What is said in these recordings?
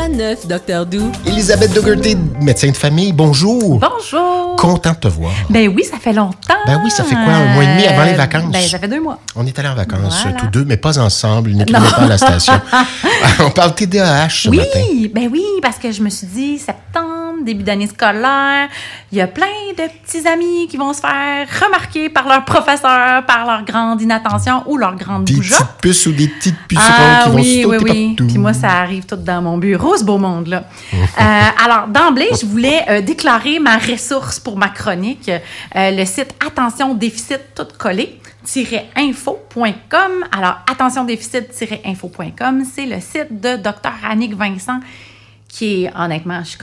Quoi de neuf, Docteur Doux? Elisabeth Dougherty, médecin de famille, bonjour. Bonjour. Content de te voir. Ben oui, ça fait longtemps. Ben oui, ça fait quoi, un mois et demi avant les Euh, vacances? Ben, ça fait deux mois. On est allés en vacances, Voilà. tous deux, mais pas ensemble, uniquement pas à la station. On parle TDAH ce oui, matin. ben oui, parce que je me suis dit, septembre, début d'année scolaire, il y a plein de petits amis qui vont se faire remarquer par leur professeur, par leur grande inattention ou leur grande Des bougeotte. petites puces ou des petites pucerons Ah qui vont oui, oui, sauter oui. partout. Puis moi, ça arrive tout dans mon bureau, ce beau monde-là. Euh, alors, d'emblée, je voulais euh, déclarer ma ressource pour ma chronique, euh, le site Attention Déficit tout collé info.com. Alors, attention déficit-info.com, c'est le site de Dr. Annick Vincent, qui est, honnêtement, je suis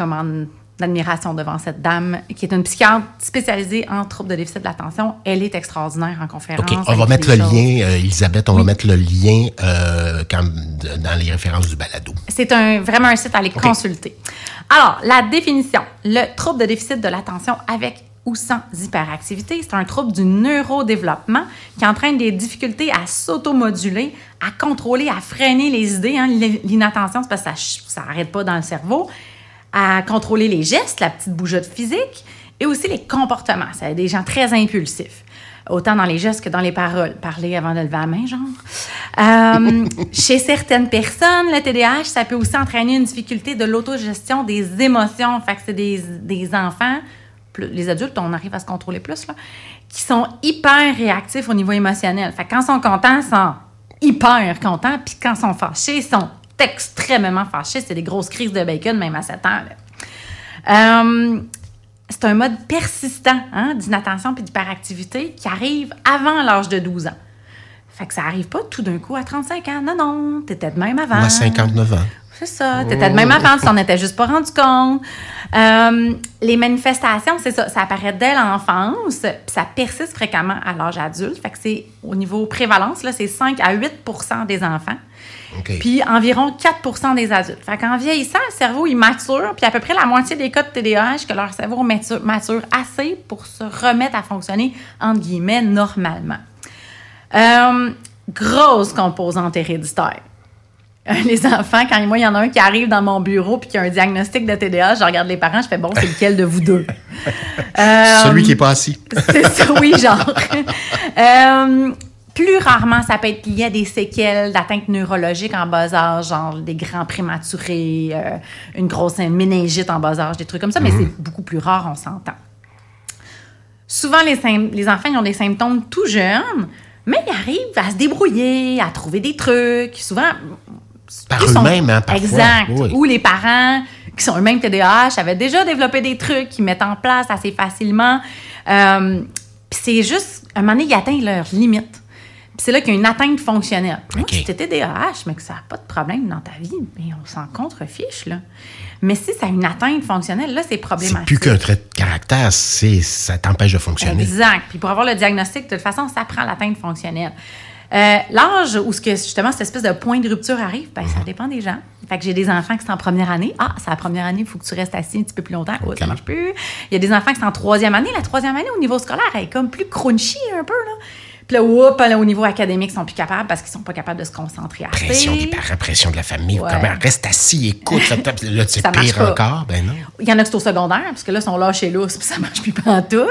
comme en admiration devant cette dame, qui est une psychiatre spécialisée en troubles de déficit de l'attention. Elle est extraordinaire en conférence. OK, on va dit mettre le choses. lien, euh, Elisabeth, on va mettre le lien euh, quand- dans les références du balado. C'est un, vraiment un site à aller consulter. Alors, la définition. Le trouble de déficit de l'attention avec ou sans hyperactivité, c'est un trouble du neurodéveloppement qui entraîne des difficultés à s'automoduler, à contrôler, à freiner les idées. hein. L'inattention, c'est parce que ça n'arrête pas dans le cerveau. À contrôler les gestes, la petite bougeotte physique, et aussi les comportements. C'est des gens très impulsifs autant dans les gestes que dans les paroles. Parler avant de lever la main, genre. Euh, chez certaines personnes, le TDAH, ça peut aussi entraîner une difficulté de l'autogestion des émotions. Fait que c'est des, des enfants, les adultes, on arrive à se contrôler plus, là, qui sont hyper réactifs au niveau émotionnel. Fait que quand ils sont contents, ils sont hyper contents, puis quand ils sont fâchés, ils sont extrêmement fâchés. C'est des grosses crises de bacon, même à 7 ans. Euh, c'est un mode persistant hein, d'inattention puis d'hyperactivité qui arrive avant l'âge de 12 ans. Fait que ça arrive pas tout d'un coup à 35 ans. Non, non, t'étais de même avant. Moi, 59 ans. C'est ça, t'étais de même avant, tu t'en étais juste pas rendu compte. Euh, les manifestations, c'est ça, ça apparaît dès l'enfance, puis ça persiste fréquemment à l'âge adulte. Fait que c'est au niveau prévalence, là, c'est 5 à 8 des enfants. Puis environ 4 des adultes. Fait qu'en vieillissant, le cerveau, il mature, puis à peu près la moitié des cas de TDAH, que leur cerveau mature, mature assez pour se remettre à fonctionner, entre guillemets, normalement. Euh, grosse composante héréditaire. Euh, Les enfants, quand moi, il y en a un qui arrive dans mon bureau puis qui a un diagnostic de TDAH, je regarde les parents, je fais bon, c'est lequel de vous deux? Euh, Celui qui est pas assis. c'est ça, oui, genre. Euh, plus rarement, ça peut être lié à des séquelles d'atteintes neurologiques en bas âge, genre des grands prématurés, euh, une grosse méningite en bas âge, des trucs comme ça, mais c'est beaucoup plus rare, on s'entend. Souvent, les, les enfants ils ont des symptômes tout jeunes, mais ils arrivent à se débrouiller, à trouver des trucs. Souvent, Par eux-mêmes, hein, parfois. Exact. Oui. Ou les parents qui sont eux-mêmes TDAH avaient déjà développé des trucs qu'ils mettent en place assez facilement. Euh, Puis c'est juste, à un moment donné, ils atteignent leurs limites. Puis c'est là qu'il y a une atteinte fonctionnelle. Moi, OK. si TDAH, mais que ça n'a pas de problème dans ta vie, mais on s'en contrefiche, là. Mais si ça a une atteinte fonctionnelle, là, c'est C'est problématique. plus qu'un trait de caractère, c'est ça t'empêche de fonctionner. Exact. Puis pour avoir le diagnostic, de toute façon, ça prend l'atteinte fonctionnelle. Euh, L'âge où ce que, justement cette espèce de point de rupture arrive, ben, Mhm. ça dépend des gens. Fait que j'ai des enfants qui sont en première année. Ah, c'est la première année, il faut que tu restes assis un petit peu plus longtemps. Oh, ça marche plus. Il y a des enfants qui sont en troisième année. La troisième année, au niveau scolaire, elle est comme plus crunchy un peu. Là. Puis là, whoop, là, au niveau académique, ils sont plus capables parce qu'ils sont pas capables de se concentrer assez. Pression des parents, pression de la famille. Ouais. Comment? Reste assis, écoute. Là, c'est pire pas. encore? Ben non. Il y en a qui sont au secondaire, parce que là, ils sont lâchés lousse, puis ça marche plus tout.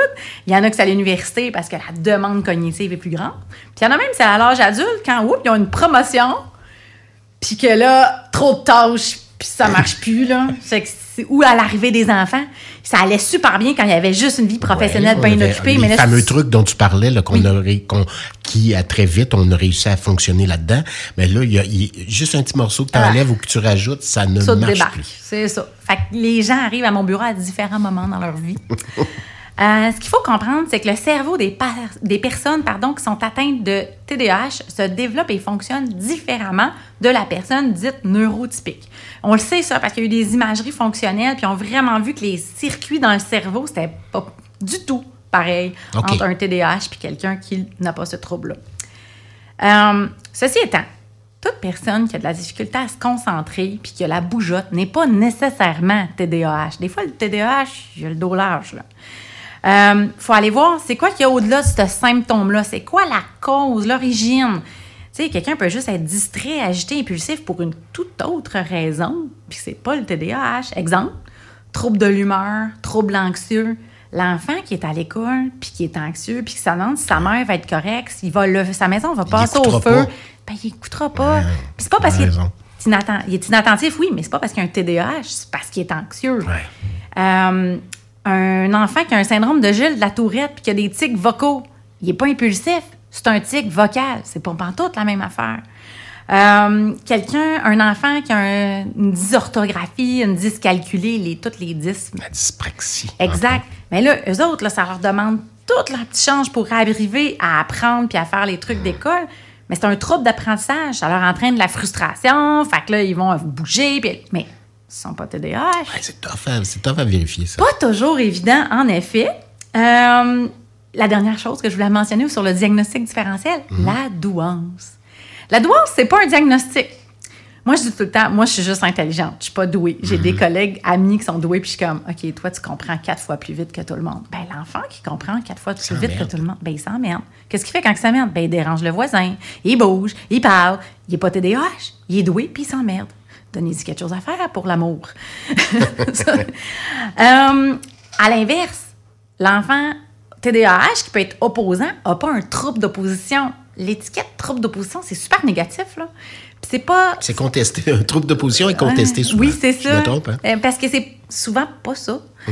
Il y en a qui c'est à l'université parce que la demande cognitive est plus grande. Puis il y en a même, c'est à l'âge adulte, quand, oups, ils ont une promotion, puis que là, trop de tâches, puis ça marche plus, là. Fait que c'est- ou à l'arrivée des enfants, ça allait super bien quand il y avait juste une vie professionnelle Ouais, bien occupée. Les Mais là, fameux trucs dont tu parlais, là, qu'on qui, à très vite, on a réussi à fonctionner là-dedans. Mais là, il y a, il juste un petit morceau que tu enlèves ou que tu rajoutes, ça ne ça te marche débarque. plus. C'est ça. Fait que les gens arrivent à mon bureau à différents moments dans leur vie. Euh, ce qu'il faut comprendre, c'est que le cerveau des, personnes pardon, qui sont atteintes de TDAH se développe et fonctionne différemment de la personne dite neurotypique. On le sait ça parce qu'il y a eu des imageries fonctionnelles puis on a vraiment vu que les circuits dans le cerveau, c'était pas du tout pareil entre un TDAH puis quelqu'un qui n'a pas ce trouble-là. Euh, ceci étant, toute personne qui a de la difficulté à se concentrer puis qui a la bougeotte n'est pas nécessairement TDAH. Des fois, le TDAH, il y a le dos large. là. Euh, faut aller voir c'est quoi qu'il y a au-delà de ce symptôme-là? C'est quoi la cause, l'origine? Tu sais, quelqu'un peut juste être distrait, agité, impulsif pour une toute autre raison, puis c'est pas le TDAH. Exemple, trouble de l'humeur, trouble anxieux. L'enfant qui est à l'école, puis qui est anxieux, puis qui se demande si sa mère va être correcte, s'il va le, sa maison va passer au feu, pas. ben il écoutera pas. Ouais, Puis c'est pas parce qu'il est, inatten- il est inattentif, oui, mais c'est pas parce qu'il a un TDAH, c'est parce qu'il est anxieux. Ouais. Euh, un enfant qui a un syndrome de Gilles de la Tourette puis qui a des tics vocaux, il n'est pas impulsif, c'est un tic vocal. C'est pas pantoute la même affaire. Euh, Quelqu'un, un enfant qui a un- une dysorthographie, une dyscalculie, les, toutes les dys. La dyspraxie. Exact. Mais là, eux autres, là, ça leur demande tout leur petit change pour arriver à apprendre puis à faire les trucs d'école. Mais c'est un trouble d'apprentissage. Ça leur entraîne de la frustration. Fait que là, ils vont bouger. Puis... Mais sont pas TDAH. Ouais, c'est tough, à- c'est tough à vérifier, ça. Pas toujours évident, en effet. Euh, la dernière chose que je voulais mentionner sur le diagnostic différentiel, la douance. La douance, c'est pas un diagnostic. Moi, je dis tout le temps, moi, je suis juste intelligente. Je suis pas douée. J'ai des collègues, amis qui sont doués, puis je suis comme, OK, toi, tu comprends quatre fois plus vite que tout le monde. Ben, l'enfant qui comprend quatre fois plus vite que tout le monde, ben, il s'emmerde. Qu'est-ce qu'il fait quand il s'emmerde? Ben, il dérange le voisin, il bouge, il parle, il est pas TDAH, il est doué, puis il s'emmerde. Donnez-y quelque chose à faire pour l'amour. Euh, à l'inverse, l'enfant TDAH qui peut être opposant n'a pas un trouble d'opposition. L'étiquette trouble d'opposition, c'est super négatif, là. Puis c'est pas. C'est contesté. Un trouble d'opposition est contesté souvent. Oui, c'est Je ça. me trompe, hein? Euh, parce que c'est souvent pas ça. Euh,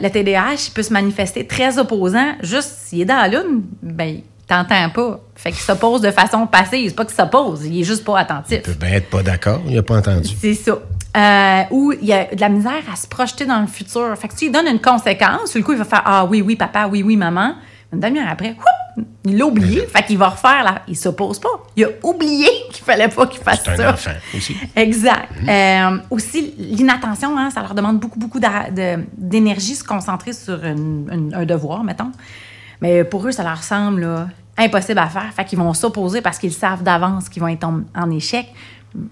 le TDAH il peut se manifester très opposant. Juste s'il est dans la lune, ben, il t'entend pas. Fait qu'il s'oppose de façon passive. C'est pas qu'il s'oppose, il est juste pas attentif. Il peut bien être pas d'accord, il n'a pas entendu. C'est ça. Euh, ou il y a de la misère à se projeter dans le futur. Fait que tu lui donnes une conséquence, sur le coup, il va faire Ah oui, oui, papa, oui, oui, maman. Une demi-heure après, whoop, il l'a oublié. Fait qu'il va refaire la. Il s'oppose pas. Il a oublié qu'il fallait pas qu'il fasse C'est ça. un enfant aussi. Exact. Euh, aussi, l'inattention, hein, ça leur demande beaucoup, beaucoup d'énergie, se concentrer sur une- une- un devoir, mettons. Mais pour eux, ça leur semble impossible à faire. Fait qu'ils vont s'opposer parce qu'ils savent d'avance qu'ils vont être en, échec.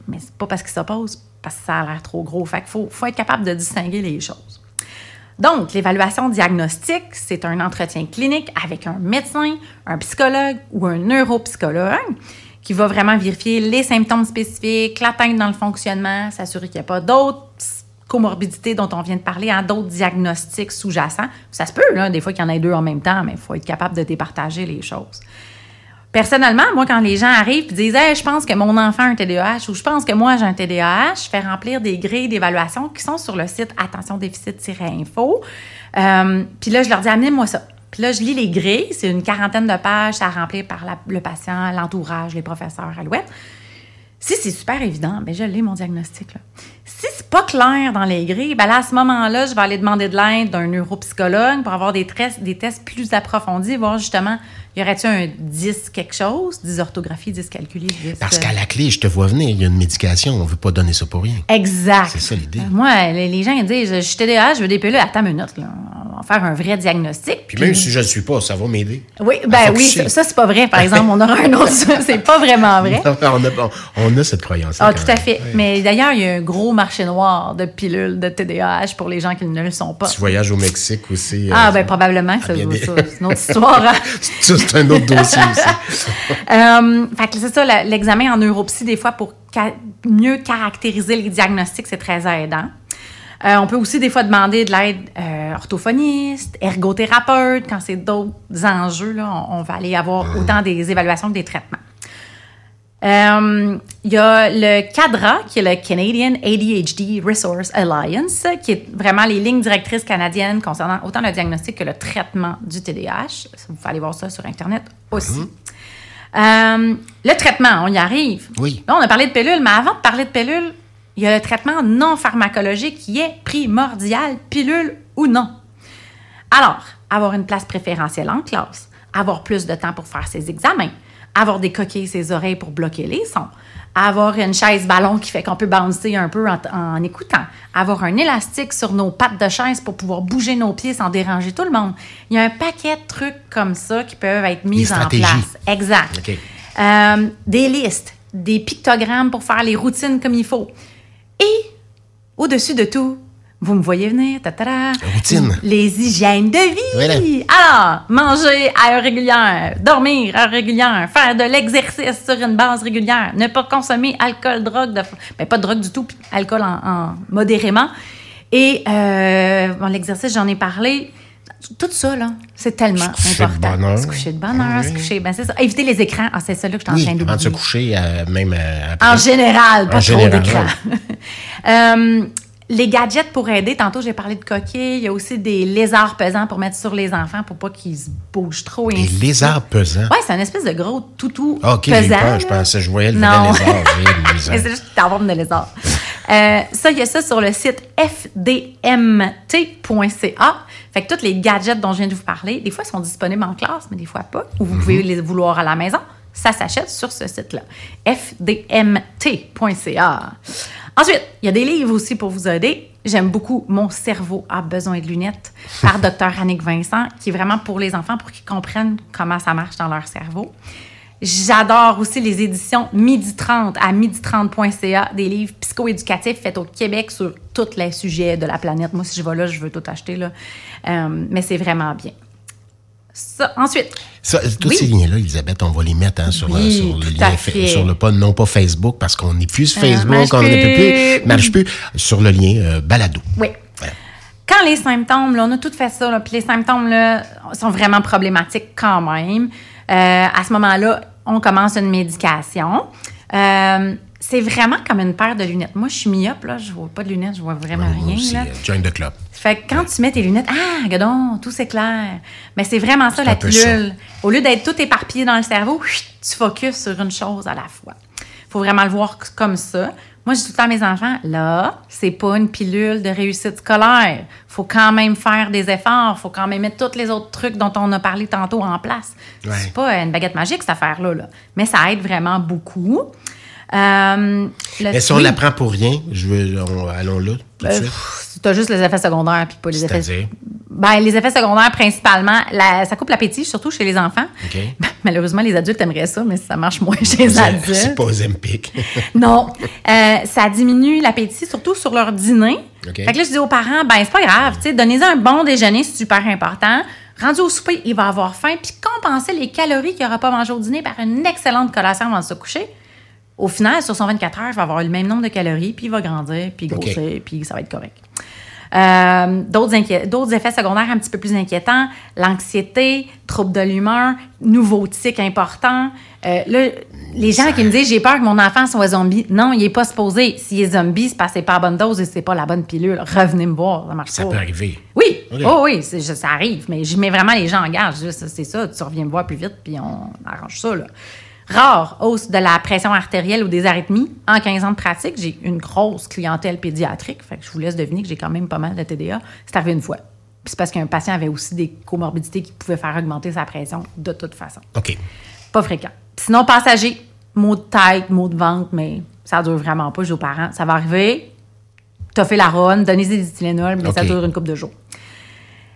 Mais c'est pas parce qu'ils s'opposent, parce que ça a l'air trop gros. Fait qu'il faut, faut être capable de distinguer les choses. Donc, l'évaluation diagnostique, c'est un entretien clinique avec un médecin, un psychologue ou un neuropsychologue qui va vraiment vérifier les symptômes spécifiques, l'atteinte dans le fonctionnement, s'assurer qu'il n'y a pas d'autres comorbidités dont on vient de parler, hein, d'autres diagnostics sous-jacents. Ça se peut, des fois qu'il y en ait deux en même temps, mais il faut être capable de départager les choses. Personnellement, moi, quand les gens arrivent et disent je pense que mon enfant a un TDAH ou je pense que moi j'ai un TDAH, je fais remplir des grilles d'évaluation qui sont sur le site attentiondéficit-info. Euh, puis là, je leur dis Amenez-moi ça. Puis là, je lis les grilles. C'est une quarantaine de pages à remplir par le patient, l'entourage, les professeurs, Alouette. Si c'est super évident, ben je l'ai mon diagnostic. Là. Pas clair dans les grilles, ben là, à ce moment-là, je vais aller demander de l'aide d'un neuropsychologue pour avoir des, des tests plus approfondis, voir justement, y aurait-il un 10 quelque chose, 10 orthographie, 10 calculé, 10... Parce euh, qu'à la clé, je te vois venir, il y a une médication, on ne veut pas donner ça pour rien. Exact. C'est ça l'idée. Euh, Moi, les, gens ils disent, je suis TDAH, je veux des pilules. Attends une minute, là. On va faire un vrai diagnostic. Puis même si je ne le suis pas, ça va m'aider. Oui, ben oui, ça, ça, c'est pas vrai, par exemple. On aura un autre, c'est pas vraiment vrai. on, a, on a cette croyance Ah, tout à fait. Mais d'ailleurs, il y a un gros marché noir de pilules de TDAH pour les gens qui ne le sont pas. Tu voyages au Mexique aussi. Ah, euh, ben probablement que ça, c'est une autre histoire. hein. C'est un autre dossier aussi. Euh, c'est ça, l'examen en neuropsy, des fois, pour mieux caractériser les diagnostics, c'est très aidant. Euh, on peut aussi des fois demander de l'aide euh, orthophoniste, ergothérapeute, quand c'est d'autres enjeux, là, on, va aller avoir autant des évaluations que des traitements. Il y a le CADRA, qui est le Canadian ADHD Resource Alliance, qui est vraiment les lignes directrices canadiennes concernant autant le diagnostic que le traitement du TDAH. Vous pouvez aller voir ça sur Internet aussi. Euh, le traitement, on y arrive. Oui. Là, on a parlé de pilules, mais avant de parler de pilules, il y a le traitement non pharmacologique qui est primordial, pilule ou non. Alors, avoir une place préférentielle en classe, avoir plus de temps pour faire ses examens, avoir des coquilles ses oreilles pour bloquer les sons, avoir une chaise ballon qui fait qu'on peut bouncer un peu en, en écoutant, avoir un élastique sur nos pattes de chaise pour pouvoir bouger nos pieds sans déranger tout le monde. Il y a un paquet de trucs comme ça qui peuvent être mis en place. Exact. Euh, des listes, des pictogrammes pour faire les routines comme il faut. Et, au-dessus de tout, Vous me voyez venir, tatara. Routine. Les hygiènes de vie. Alors, manger à heure régulière, dormir à heure régulière, faire de l'exercice sur une base régulière, ne pas consommer alcool, drogue, de, ben, pas de drogue du tout, puis alcool en, modérément. Et euh, bon, l'exercice, j'en ai parlé. Tout ça, là, c'est tellement important. Se coucher de bonne heure. Se coucher, ben c'est ça. Éviter les écrans. Ah, c'est ça là que je suis en train d'oublier. Avant de se coucher, euh, même euh, après. En général, pas trop d'écran. euh, les gadgets pour aider, tantôt j'ai parlé de coquilles, il y a aussi des lézards pesants pour mettre sur les enfants pour pas qu'ils se bougent trop. Des lézards pesants? Oui, c'est un espèce de gros toutou ah, OK, pesant. Peur, je pensais, je voyais le lézard. c'est juste en forme de lézard. Euh, ça, il y a ça sur le site fdmt.ca. Fait que tous les gadgets dont je viens de vous parler, des fois, ils sont disponibles en classe, mais des fois pas. Ou vous pouvez mhm. les vouloir à la maison. Ça s'achète sur ce site-là. fdmt.ca. Ensuite, il y a des livres aussi pour vous aider. J'aime beaucoup Mon cerveau a besoin de lunettes par Dr. Annick Vincent, qui est vraiment pour les enfants, pour qu'ils comprennent comment ça marche dans leur cerveau. J'adore aussi les éditions Midi 30 à midi30.ca, des livres psychoéducatifs faits au Québec sur tous les sujets de la planète. Moi, si je vais là, je veux tout acheter. Là. Euh, mais c'est vraiment bien. Ça, ensuite. Ça, tous ces liens-là, Elisabeth, on va les mettre hein, sur, le, sur, le lien, sur le pas, non pas Facebook, parce qu'on n'est plus sur euh, Facebook, on n'est plus, marche plus, sur le lien euh, balado. Oui. Quand les symptômes, là, on a tout fait ça, puis les symptômes là, sont vraiment problématiques quand même. Euh, à ce moment-là, on commence une médication. Euh, c'est vraiment comme une paire de lunettes. Moi, je suis myope, là, je vois pas de lunettes, je vois vraiment rien. Aussi, là. Join the club. Fait que quand tu mets tes lunettes, ah, gadon, tout s'éclaire. Mais c'est vraiment ça, la pilule. Au lieu d'être tout éparpillé dans le cerveau, tu focuses sur une chose à la fois. faut vraiment le voir comme ça. Moi, je dis tout le temps à mes enfants, là, c'est pas une pilule de réussite scolaire. faut quand même faire des efforts. faut quand même mettre tous les autres trucs dont on a parlé tantôt en place. C'est pas une baguette magique, cette affaire-là. Là. Mais ça aide vraiment beaucoup. Euh, Mais si on l'apprend pour rien, je veux, allons là. Tout de euh, Tu as juste les effets secondaires puis pas les effets. Ben, les effets secondaires, principalement, ça coupe l'appétit, surtout chez les enfants. Malheureusement, les adultes aimeraient ça, mais ça marche moins chez les adultes. C'est pas Zempic. non. Euh, ça diminue l'appétit, surtout sur leur dîner. Fait que là, je dis aux parents, ben, c'est pas grave, tu sais, donnez-en un bon déjeuner, c'est super important. Rendu au souper, il va avoir faim, puis compenser les calories qu'il n'aura pas mangé au dîner par une excellente collation avant de se coucher. Au final, sur son 24 heures, il va avoir le même nombre de calories, puis il va grandir, puis grossir, puis ça va être correct. Euh, d'autres, effets secondaires un petit peu plus inquiétants, l'anxiété, troubles de l'humeur, nouveaux tics importants. Euh, les gens qui me disent j'ai peur que mon enfant soit zombie, non, il n'est pas supposé. S'il est zombie, c'est parce que c'est pas la bonne dose et c'est pas la bonne pilule. Revenez me voir, ça marche ça peut arriver. Oui, oh, oui, ça arrive, mais je mets vraiment les gens en garde. C'est ça, tu reviens me voir plus vite puis on arrange ça. Là. Rare hausse de la pression artérielle ou des arythmies. En 15 ans de pratique, j'ai une grosse clientèle pédiatrique. Fait que je vous laisse deviner que j'ai quand même pas mal de TDA. C'est arrivé une fois. Puis c'est parce qu'un patient avait aussi des comorbidités qui pouvaient faire augmenter sa pression de toute façon. OK. Pas fréquent. Sinon, passager, maux de tête, maux de ventre, mais ça dure vraiment pas. Je aux parents, ça va arriver. T'as fait la ronde, donnez des Tylenol, mais ça dure une couple de jours.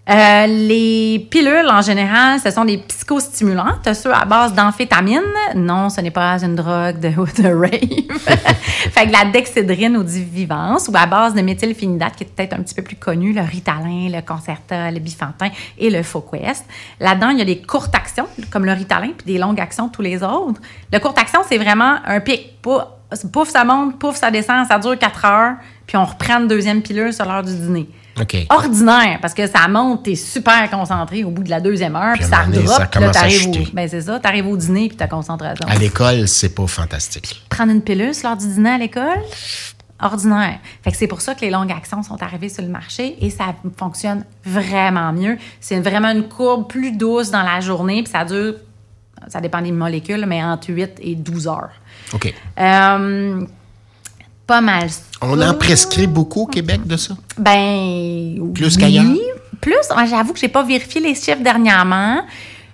Euh, les pilules, en général, ce sont des psychostimulants. Tu ceux à base d'amphétamine. Non, ce n'est pas une drogue de, de rave. fait que la dexédrine ou du vivance, ou à base de méthylphénidate, qui est peut-être un petit peu plus connu, le Ritalin, le Concerta, le Bifantin et le Foquest. Là-dedans, il y a des courtes actions, comme le Ritalin, puis des longues actions, tous les autres. Le courte action, c'est vraiment un pic. Pouf, ça monte, pouf, ça descend, ça dure quatre heures, puis on reprend une deuxième pilule sur l'heure du dîner. Ordinaire, parce que ça monte, t'es super concentré au bout de la deuxième heure, puis ça redrop, là, t'arrives au, ben c'est ça, t'arrives au dîner, puis ta concentration. À l'école, c'est pas fantastique. Prendre une pilule lors du dîner à l'école, ordinaire. Fait que c'est pour ça que les longues actions sont arrivées sur le marché et ça fonctionne vraiment mieux. C'est vraiment une courbe plus douce dans la journée, puis ça dure, ça dépend des molécules, mais entre 8 et 12 heures. OK. Euh, pas mal. On en prescrit beaucoup au Québec de ça? Ben. Plus qu'ailleurs? Plus. J'avoue que j'ai pas vérifié les chiffres dernièrement.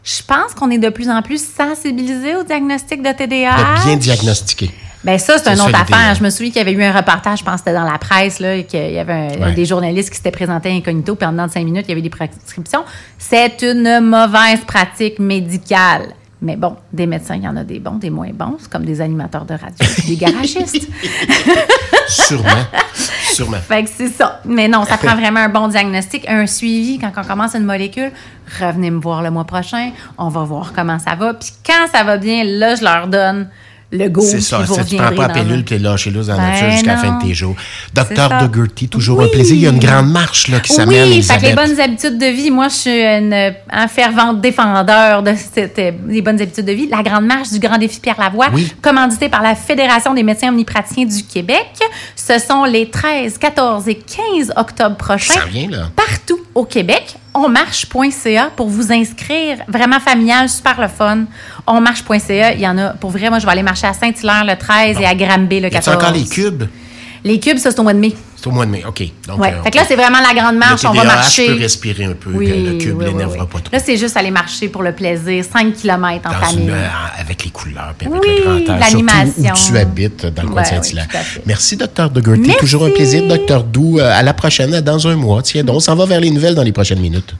Je pense qu'on est de plus en plus sensibilisé au diagnostic de TDAH. De bien diagnostiqué. Ben ça, c'est une autre affaire. Je me souviens qu'il y avait eu un reportage, je pense que c'était dans la presse, là, qu'il y avait des journalistes qui s'étaient présentés incognito, puis en dedans de cinq minutes, il y avait des prescriptions. C'est une mauvaise pratique médicale. Mais bon, des médecins, il y en a des bons, des moins bons. C'est comme des animateurs de radio, des garagistes. Sûrement. Sûrement. Fait que c'est ça. Mais non, ça prend vraiment un bon diagnostic, un suivi quand on commence une molécule. Revenez me voir le mois prochain. On va voir comment ça va. Puis quand ça va bien, là, je leur donne le go. C'est ça. Vous tu prends pas la pilule puis là dans la nature ben jusqu'à la fin de tes jours. Docteur Dougherty, toujours un plaisir. Il y a une grande marche là, qui s'amène. Oui, fait que les bonnes habitudes de vie. Moi, je suis une, un fervente défendeur de cette, les bonnes habitudes de vie. La grande marche du Grand Défi Pierre Lavoie, commanditée par la Fédération des médecins omnipraticiens du Québec. Ce sont les 13, 14 et 15 octobre prochains. Ça vient, là. Partout au Québec onmarche.ca pour vous inscrire. Vraiment familial, super le fun. Onmarche.ca, il y en a. Pour vrai, moi, je vais aller marcher à Saint-Hilaire le 13 et à Granby le 14. encore les cubes? Les cubes, ça, c'est au mois de mai. C'est au mois de mai, OK. Donc, ouais. Euh, fait que là, c'est vraiment la grande marche. on va marcher. peut respirer un peu, oui, le cube oui, l'énervera pas trop. Là, c'est juste aller marcher pour le plaisir, 5 km en famille. Euh, avec les couleurs, puis avec le grand air. l'animation. Où tu habites, dans le coin de Saint-Hilaire. Merci, docteur de Gertie. Toujours un plaisir, docteur Doux. Euh, à la prochaine, dans un mois. Tiens donc, on s'en va vers les nouvelles dans les prochaines minutes.